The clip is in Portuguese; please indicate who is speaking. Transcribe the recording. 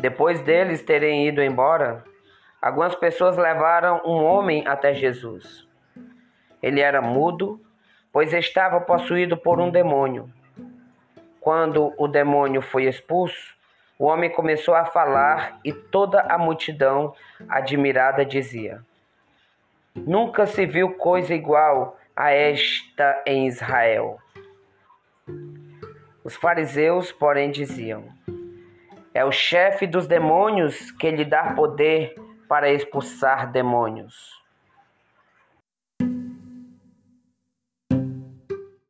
Speaker 1: Depois deles terem ido embora, algumas pessoas levaram um homem até Jesus. Ele era mudo, pois estava possuído por um demônio. Quando o demônio foi expulso, o homem começou a falar e toda a multidão, admirada, dizia: Nunca se viu coisa igual a esta em Israel. Os fariseus, porém, diziam: É o chefe dos demônios que lhe dá poder para expulsar demônios.